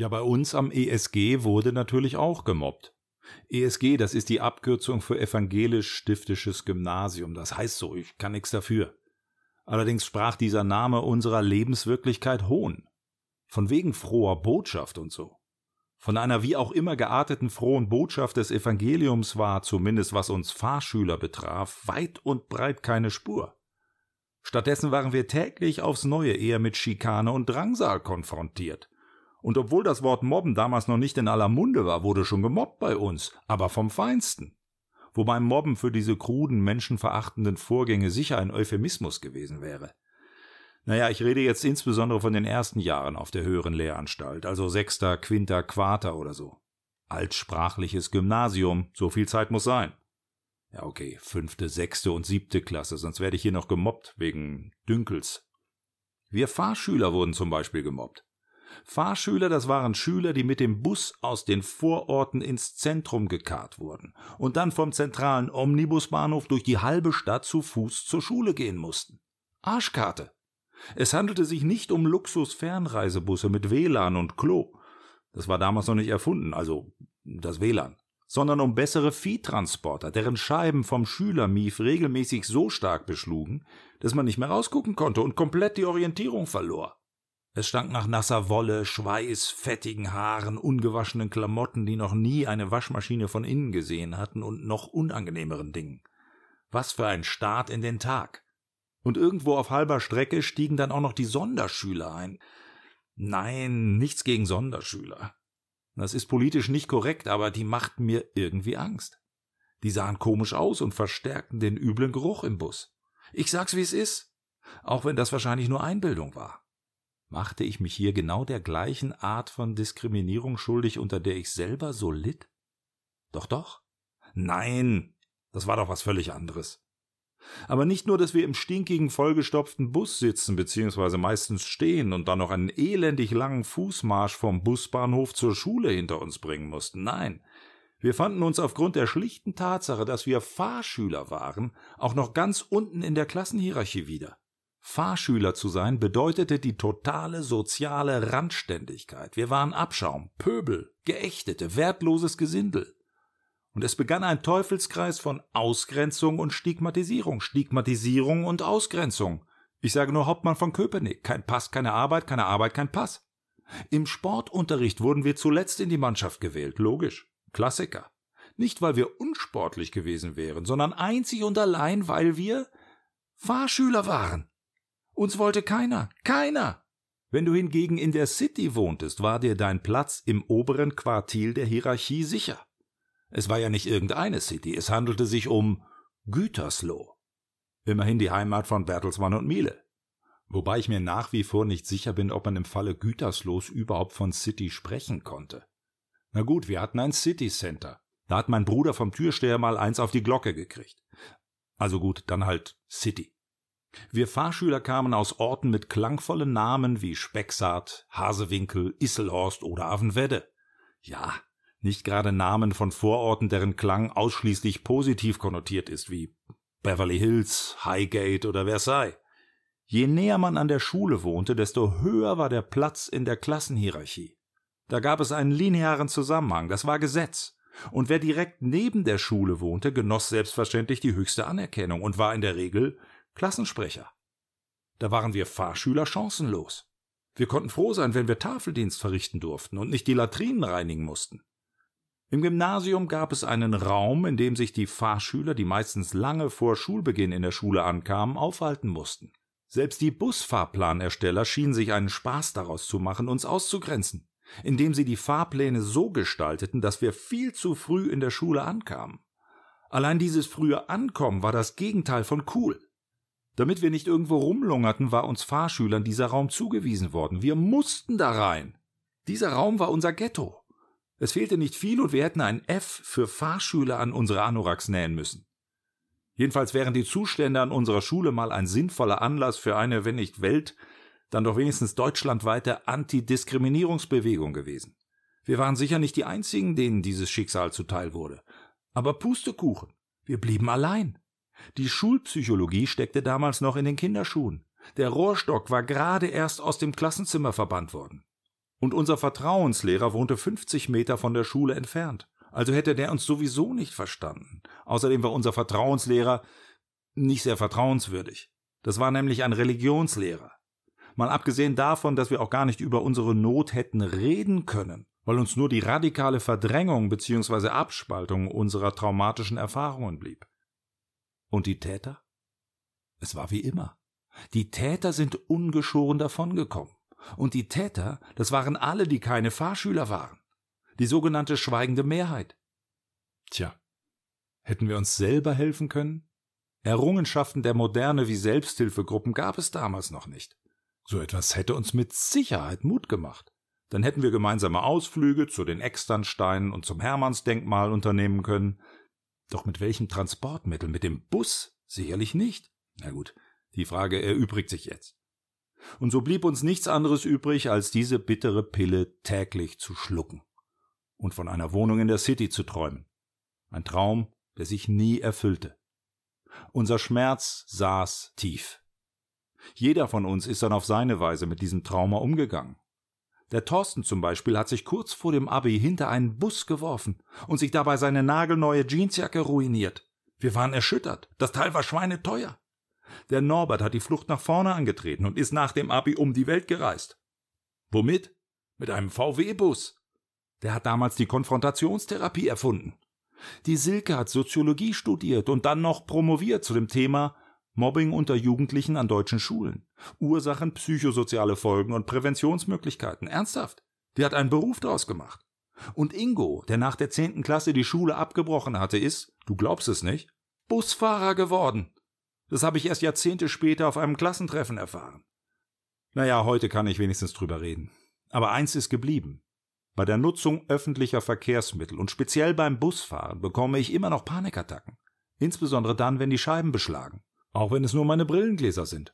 Ja, bei uns am ESG wurde natürlich auch gemobbt. ESG, das ist die Abkürzung für evangelisch-stiftisches Gymnasium. Das heißt so, ich kann nichts dafür. Allerdings sprach dieser Name unserer Lebenswirklichkeit Hohn. Von wegen froher Botschaft und so. Von einer wie auch immer gearteten frohen Botschaft des Evangeliums war, zumindest was uns Fahrschüler betraf, weit und breit keine Spur. Stattdessen waren wir täglich aufs Neue eher mit Schikane und Drangsal konfrontiert. Und obwohl das Wort Mobben damals noch nicht in aller Munde war, wurde schon gemobbt bei uns, aber vom Feinsten. Wobei Mobben für diese kruden, menschenverachtenden Vorgänge sicher ein Euphemismus gewesen wäre. Naja, ich rede jetzt insbesondere von den ersten Jahren auf der höheren Lehranstalt, also sechster, quinter, quarter oder so. Altsprachliches Gymnasium, so viel Zeit muss sein. Ja, okay, fünfte, sechste und siebte Klasse, sonst werde ich hier noch gemobbt wegen Dünkels. Wir Fahrschüler wurden zum Beispiel gemobbt. Fahrschüler, das waren Schüler, die mit dem Bus aus den Vororten ins Zentrum gekarrt wurden und dann vom zentralen Omnibusbahnhof durch die halbe Stadt zu Fuß zur Schule gehen mussten. Arschkarte. Es handelte sich nicht um Luxus-Fernreisebusse mit WLAN und Klo. Das war damals noch nicht erfunden, also das WLAN sondern um bessere Viehtransporter, deren Scheiben vom Schülermief regelmäßig so stark beschlugen, dass man nicht mehr rausgucken konnte und komplett die Orientierung verlor. Es stank nach nasser Wolle, Schweiß, fettigen Haaren, ungewaschenen Klamotten, die noch nie eine Waschmaschine von innen gesehen hatten und noch unangenehmeren Dingen. Was für ein Start in den Tag. Und irgendwo auf halber Strecke stiegen dann auch noch die Sonderschüler ein. Nein, nichts gegen Sonderschüler. Das ist politisch nicht korrekt, aber die machten mir irgendwie Angst. Die sahen komisch aus und verstärkten den üblen Geruch im Bus. Ich sag's wie es ist, auch wenn das wahrscheinlich nur Einbildung war. Machte ich mich hier genau der gleichen Art von Diskriminierung schuldig, unter der ich selber so litt? Doch, doch. Nein, das war doch was völlig anderes. Aber nicht nur, dass wir im stinkigen, vollgestopften Bus sitzen, beziehungsweise meistens stehen und dann noch einen elendig langen Fußmarsch vom Busbahnhof zur Schule hinter uns bringen mussten. Nein. Wir fanden uns aufgrund der schlichten Tatsache, dass wir Fahrschüler waren, auch noch ganz unten in der Klassenhierarchie wieder. Fahrschüler zu sein bedeutete die totale soziale Randständigkeit. Wir waren Abschaum, Pöbel, Geächtete, wertloses Gesindel. Und es begann ein Teufelskreis von Ausgrenzung und Stigmatisierung, Stigmatisierung und Ausgrenzung. Ich sage nur Hauptmann von Köpenick. Kein Pass, keine Arbeit, keine Arbeit, kein Pass. Im Sportunterricht wurden wir zuletzt in die Mannschaft gewählt. Logisch. Klassiker. Nicht, weil wir unsportlich gewesen wären, sondern einzig und allein, weil wir Fahrschüler waren. Uns wollte keiner. Keiner. Wenn du hingegen in der City wohntest, war dir dein Platz im oberen Quartil der Hierarchie sicher. Es war ja nicht irgendeine City, es handelte sich um Gütersloh. Immerhin die Heimat von Bertelsmann und Miele. Wobei ich mir nach wie vor nicht sicher bin, ob man im Falle Güterslohs überhaupt von City sprechen konnte. Na gut, wir hatten ein City Center. Da hat mein Bruder vom Türsteher mal eins auf die Glocke gekriegt. Also gut, dann halt City. Wir Fahrschüler kamen aus Orten mit klangvollen Namen wie Spexart, Hasewinkel, Isselhorst oder Avenwedde. Ja, nicht gerade Namen von Vororten, deren Klang ausschließlich positiv konnotiert ist, wie Beverly Hills, Highgate oder Versailles. Je näher man an der Schule wohnte, desto höher war der Platz in der Klassenhierarchie. Da gab es einen linearen Zusammenhang, das war Gesetz. Und wer direkt neben der Schule wohnte, genoss selbstverständlich die höchste Anerkennung und war in der Regel Klassensprecher. Da waren wir Fahrschüler chancenlos. Wir konnten froh sein, wenn wir Tafeldienst verrichten durften und nicht die Latrinen reinigen mussten. Im Gymnasium gab es einen Raum, in dem sich die Fahrschüler, die meistens lange vor Schulbeginn in der Schule ankamen, aufhalten mussten. Selbst die Busfahrplanersteller schienen sich einen Spaß daraus zu machen, uns auszugrenzen, indem sie die Fahrpläne so gestalteten, dass wir viel zu früh in der Schule ankamen. Allein dieses frühe Ankommen war das Gegenteil von cool. Damit wir nicht irgendwo rumlungerten, war uns Fahrschülern dieser Raum zugewiesen worden. Wir mussten da rein. Dieser Raum war unser Ghetto. Es fehlte nicht viel und wir hätten ein F für Fahrschüler an unsere Anoraks nähen müssen. Jedenfalls wären die Zustände an unserer Schule mal ein sinnvoller Anlass für eine, wenn nicht Welt, dann doch wenigstens deutschlandweite Antidiskriminierungsbewegung gewesen. Wir waren sicher nicht die einzigen, denen dieses Schicksal zuteil wurde. Aber Pustekuchen. Wir blieben allein. Die Schulpsychologie steckte damals noch in den Kinderschuhen. Der Rohrstock war gerade erst aus dem Klassenzimmer verbannt worden. Und unser Vertrauenslehrer wohnte 50 Meter von der Schule entfernt. Also hätte der uns sowieso nicht verstanden. Außerdem war unser Vertrauenslehrer nicht sehr vertrauenswürdig. Das war nämlich ein Religionslehrer. Mal abgesehen davon, dass wir auch gar nicht über unsere Not hätten reden können, weil uns nur die radikale Verdrängung bzw. Abspaltung unserer traumatischen Erfahrungen blieb. Und die Täter? Es war wie immer. Die Täter sind ungeschoren davongekommen. Und die Täter, das waren alle, die keine Fahrschüler waren. Die sogenannte schweigende Mehrheit. Tja, hätten wir uns selber helfen können? Errungenschaften der Moderne wie Selbsthilfegruppen gab es damals noch nicht. So etwas hätte uns mit Sicherheit Mut gemacht. Dann hätten wir gemeinsame Ausflüge zu den Externsteinen und zum Hermannsdenkmal unternehmen können. Doch mit welchem Transportmittel? Mit dem Bus? Sicherlich nicht. Na gut, die Frage erübrigt sich jetzt. Und so blieb uns nichts anderes übrig, als diese bittere Pille täglich zu schlucken und von einer Wohnung in der City zu träumen. Ein Traum, der sich nie erfüllte. Unser Schmerz saß tief. Jeder von uns ist dann auf seine Weise mit diesem Trauma umgegangen. Der Thorsten zum Beispiel hat sich kurz vor dem Abi hinter einen Bus geworfen und sich dabei seine nagelneue Jeansjacke ruiniert. Wir waren erschüttert. Das Teil war schweineteuer. Der Norbert hat die Flucht nach vorne angetreten und ist nach dem Abi um die Welt gereist. Womit? Mit einem VW-Bus. Der hat damals die Konfrontationstherapie erfunden. Die Silke hat Soziologie studiert und dann noch promoviert zu dem Thema Mobbing unter Jugendlichen an deutschen Schulen. Ursachen, psychosoziale Folgen und Präventionsmöglichkeiten. Ernsthaft. Die hat einen Beruf daraus gemacht. Und Ingo, der nach der zehnten Klasse die Schule abgebrochen hatte, ist, du glaubst es nicht, Busfahrer geworden. Das habe ich erst Jahrzehnte später auf einem Klassentreffen erfahren. Naja, heute kann ich wenigstens drüber reden. Aber eins ist geblieben. Bei der Nutzung öffentlicher Verkehrsmittel und speziell beim Busfahren bekomme ich immer noch Panikattacken. Insbesondere dann, wenn die Scheiben beschlagen. Auch wenn es nur meine Brillengläser sind.